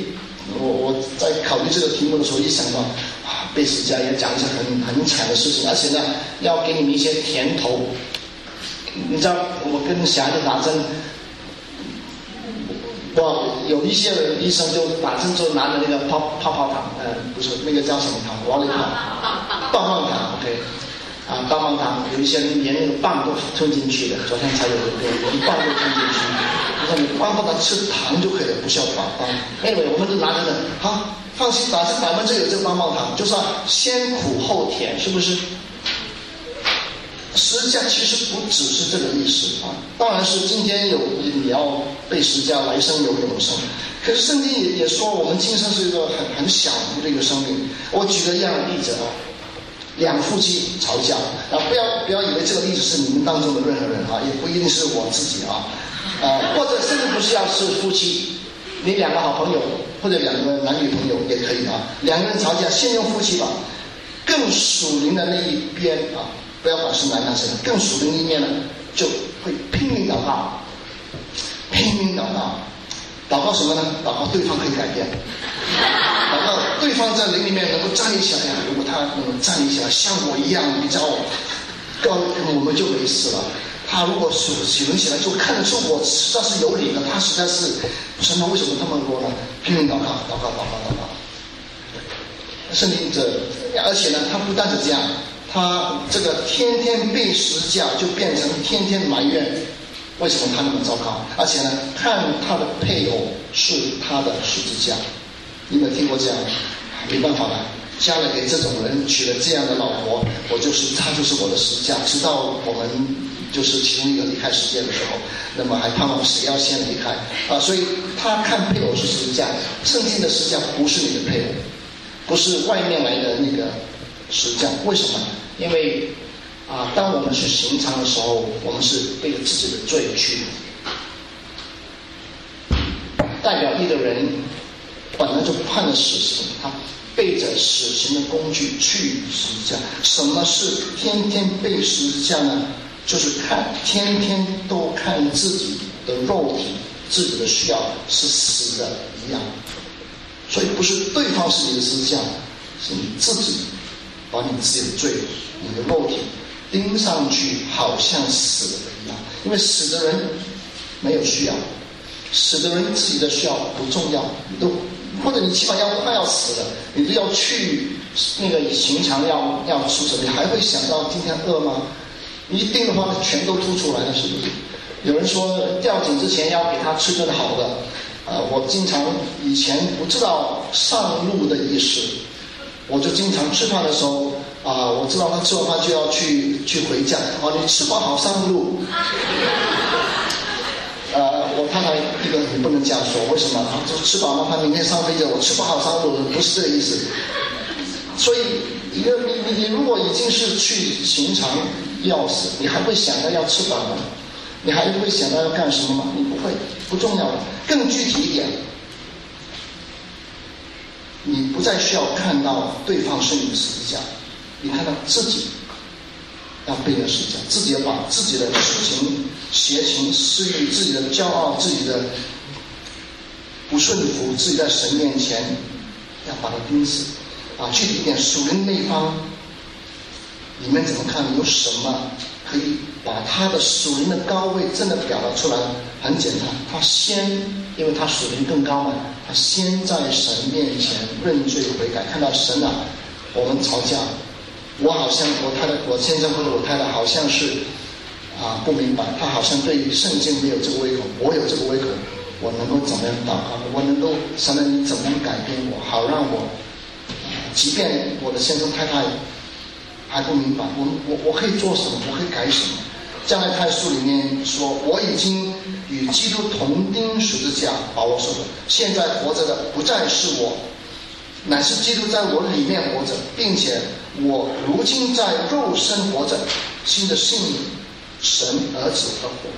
我我在考虑这个题目的时候，一想到啊背十字架也讲一些很很惨的事情，而且呢要给你们一些甜头。你知道我跟小孩子打针，哇，有一些人医生就打针之后拿着那个泡泡泡糖，呃不是那个叫什么糖，王力糖，棒棒糖，OK。啊，棒棒糖有一些人连那个棒都吞进去的，昨天才有一个一棒都吞进去。他说你棒棒糖吃糖就可以了，不需要打棒。Anyway，我们都拿着的，好，放心，打这百分之有这个棒棒糖，就是先苦后甜，是不是？十字架其实不只是这个意思啊，当然是今天有你要被十字架，来生有永生。可是圣经也也说，我们今生是一个很很小的一个生命。我举个一样的例子啊，两夫妻吵架啊，不要不要以为这个例子是你们当中的任何人啊，也不一定是我自己啊，啊，或者甚至不是要是夫妻，你两个好朋友或者两个男女朋友也可以啊，两个人吵架，先用夫妻吧，更属灵的那一边啊。不要管是男还是女，更属灵一面呢，就会拼命祷告，拼命祷告，祷告什么呢？祷告对方可以改变，祷告对方在灵里面能够站立起来呀。如果他能站立起来，像我一样比较高，我们就没事了。他如果是启动起来，就看得出我实在是有理的，他实在是，神他为什么这么多呢？拼命祷告，祷告，祷告，祷告。圣灵者，而且呢，他不但是这样。他这个天天被十字架，就变成天天埋怨，为什么他那么糟糕？而且呢，看他的配偶是他的十字架，你有没有听过这样？没办法了，嫁了给这种人，娶了这样的老婆，我就是他就是我的十字架。直到我们就是其中一个离开世界的时候，那么还盼望谁要先离开啊？所以他看配偶是十字架，圣经的十字架不是你的配偶，不是外面来的那个十字架，为什么？因为啊，当我们去刑场的时候，我们是背着自己的罪去，代表一个人本来就判了死刑，他背着死刑的工具去十字架。什么是天天背十字架呢？就是看天天都看自己的肉体、自己的需要是死的一样。所以不是对方是你的十字架，是你自己。把你自己的罪、你的肉体盯上去，好像死了一样。因为死的人没有需要，死的人自己的需要不重要，都或者你起码要快要死了，你都要去那个寻常要要出什么？你还会想到今天饿吗？你一定的话，全都吐出来了，是不是？有人说吊井之前要给他吃顿好的，啊，我经常以前不知道上路的意思。我就经常吃饭的时候啊，我知道他吃完饭就要去去回家。哦，你吃饱好上路。呃，我太太一个你不能这样说，为什么？他说吃饱了，他明天上飞机，我吃不好上路，不是这个意思。所以，一个你你你如果已经是去寻常要死，你还会想到要吃饱吗？你还会想到要干什么吗？你不会，不重要。更具体一点。你不再需要看到对方是你的十字架，你看到自己要背的十字架，自己要把自己的痴情、邪情、私欲、自己的骄傲、自己的不顺服，自己在神面前要把它钉死。啊，具体一点，属灵那一方，你们怎么看？有什么可以把他的属灵的高位真的表达出来？很简单，他先，因为他属灵更高嘛。他先在神面前认罪悔改，看到神啊，我们吵架，我好像我太太，我先生或者我太太好像是啊不明白，他好像对于圣经没有这个胃口，我有这个胃口，我能够怎么样祷告？我能够神啊，你怎么样改变我，好让我，即便我的先生太太还不明白，我我我可以做什么？我可以改什么？将来太书里面说，我已经与基督同钉十字架，把我手的。现在活着的不再是我，乃是基督在我里面活着，并且我如今在肉身活着，新的信神儿子的活，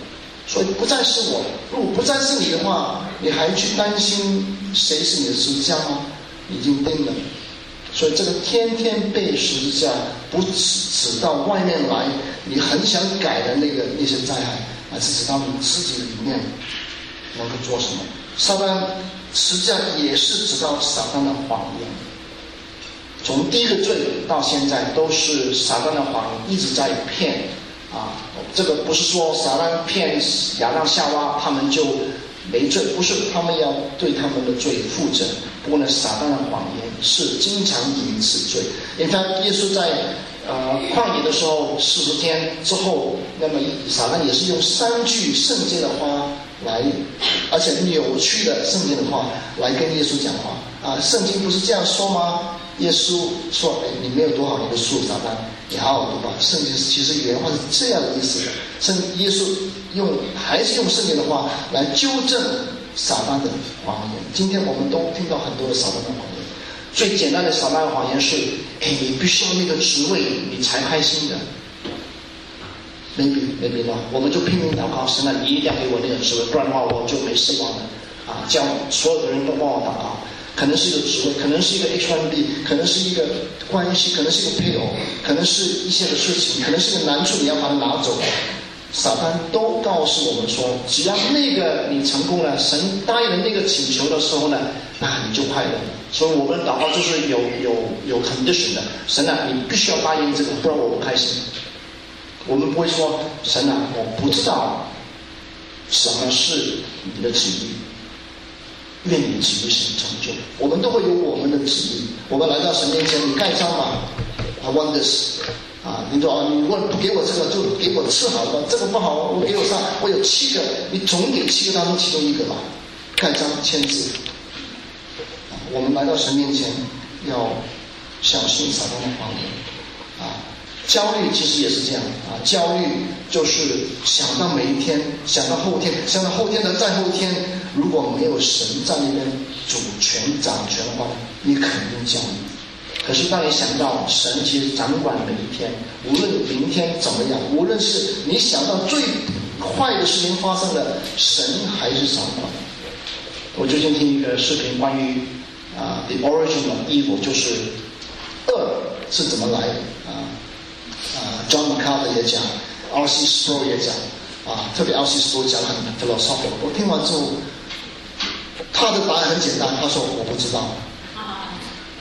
所以不再是我。如果不再是你的话，你还去担心谁是你的十字架吗？已经定了。所以这个天天背十字架，不只指到外面来，你很想改的那个那些灾害，而是指到你自己的里面能够做什么。撒旦实际上也是知道撒旦的谎言。从第一个罪到现在，都是撒旦的谎言一直在骗啊。这个不是说撒旦骗亚当夏娃，他们就。没罪，不是他们要对他们的罪负责。不过呢，撒旦的谎言是经常引此罪。你看，耶稣在呃旷野的时候四十天之后，那么撒旦也是用三句圣经的话来，而且扭曲的圣经的话来跟耶稣讲话啊。圣经不是这样说吗？耶稣说：“哎，你没有多好一个数，撒旦，你好好读吧。圣经其实原话是这样的意思的。圣耶稣用还是用圣经的话来纠正撒旦的谎言。今天我们都听到很多的撒旦的谎言。最简单的撒旦的谎言是：哎，你必须要那个职位，你才开心的。没比没比到，我们就拼命祷告，神啊，你一定要给我那个职位，不然的话我就没希望了。啊，叫所有的人都帮我祷告。可能是一个职位，可能是一个 H1B，可能是一个关系，可能是一个配偶，可能是一些的事情，可能是个难处，你要把它拿走。撒旦都告诉我们说，只要那个你成功了，神答应了那个请求的时候呢，那你就快乐。所以我们祷告就是有有有 condition 的，神啊，你必须要答应这个，不然我不开心。我们不会说，神啊，我不知道什么是你的旨意。愿你旨意成成就，我们都会有我们的旨意。我们来到神面前，你盖章吧？I want this。啊，你说啊，你问不给我这个，就给我次好的，这个不好，我给我上，我有七个，你总给七个当中其中一个吧，盖章签字。我们来到神面前，要小心撒旦的谎言。焦虑其实也是这样啊，焦虑就是想到每一天，想到后天，想到后天的再后天。如果没有神在那边主权掌权的话，你肯定焦虑。可是当你想到神其实掌管每一天，无论明天怎么样，无论是你想到最坏的事情发生了，神还是掌管。我最近听一个视频，关于啊，the origin of evil，就是恶是怎么来的啊啊，John MacArthur 也讲，R.C. Sproul 也讲啊，特别 R.C. Sproul 讲很 philosophical。我听完之后。他的答案很简单，他说我不知道。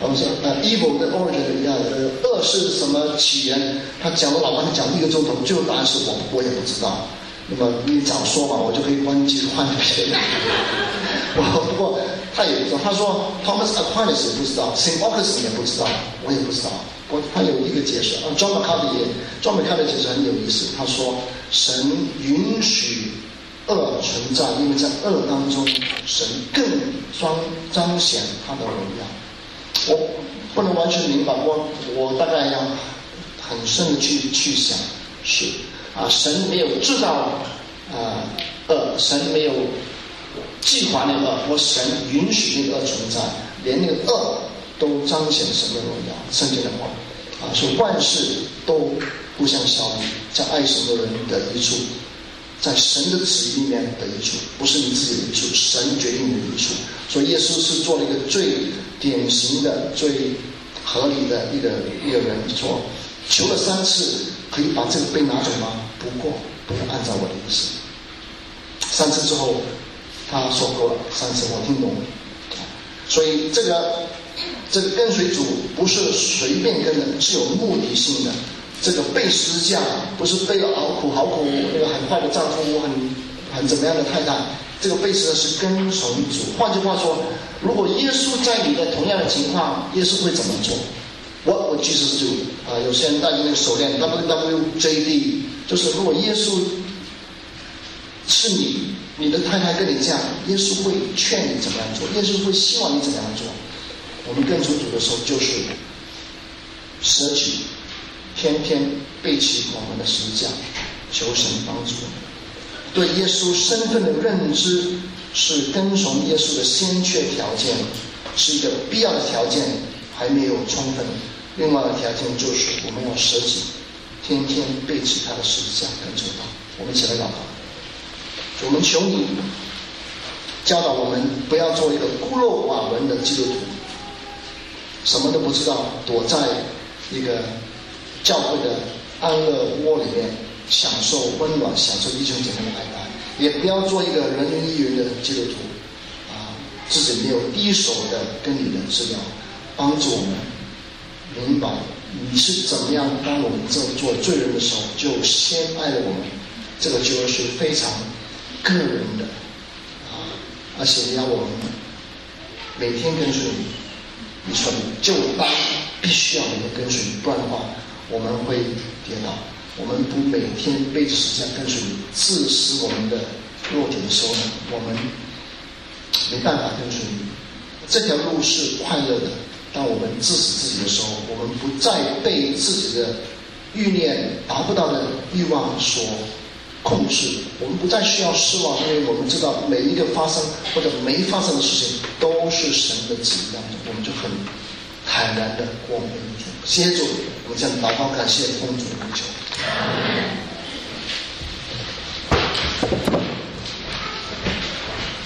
我们说呃，evil 的 origin 要呃，恶是什么起源？他讲了老半天，讲了一个钟头，最后答案是我我也不知道。那么你早说嘛，我就可以换机换别人。我不过他也不知道，他说 Thomas Aquinas 也不知道，Saint Augustine 也不知道，我也不知道。我他有一个解释，啊，John MacArthur 也，John McCarthy 解释很有意思。他说神允许。恶存在，因为在恶当中，神更彰彰显他的荣耀。我不能完全明白，我我大概要很深的去去想，是啊，神没有制造啊恶，神没有计划那个恶，神允许那个恶存在，连那个恶都彰显神的荣耀。圣经的话啊，说万事都互相效力，在爱神的人的一处。在神的旨意里面的一处，不是你自己的一处，神决定你的一处。所以耶稣是做了一个最典型的、最合理的一个一个人，说求了三次，可以把这个杯拿走吗？不过不要按照我的意思。三次之后，他说够了，三次我听懂了。所以这个这个跟随主不是随便跟的，是有目的性的。这个被施架不是被了好苦好苦，那个很坏的丈夫，很很怎么样的太太，这个被施的是跟从主。换句话说，如果耶稣在你的同样的情况，耶稣会怎么做？我我其实就啊，有些人戴着那个手链，W W J D，就是如果耶稣是你，你的太太跟你这样，耶稣会劝你怎么样做？耶稣会希望你怎么样做？我们跟从主的时候就是舍己。天天背起我们的十字架，求神帮助。对耶稣身份的认知是跟从耶稣的先决条件，是一个必要的条件，还没有充分。另外的条件就是我们要舍己，天天背起他的十字架跟从他。我们一起来祷告。我们求你教导我们，不要做一个孤陋寡闻的基督徒，什么都不知道，躲在一个。教会的安乐窝里面享受温暖，享受弟兄姐妹的爱，也不要做一个人云亦云的基督徒，啊，自己没有第一手的跟你的资料，帮助我们明白你是怎么样。当我们这做罪人的时候，就先爱了我们，这个就是非常个人的，啊，而且要我们每天跟随你，你说你就当必须要我们跟随你，不然的话。我们会跌倒，我们不每天背着十字架跟随你，致死我们的弱点的时候呢，我们没办法跟随你。这条路是快乐的，当我们致死自己的时候，我们不再被自己的欲念达不到的欲望所控制。我们不再需要失望，因为我们知道每一个发生或者没发生的事情都是神的旨意当中，我们就很坦然的过每一天。谢谢主，我们向祷告感谢奉主的求。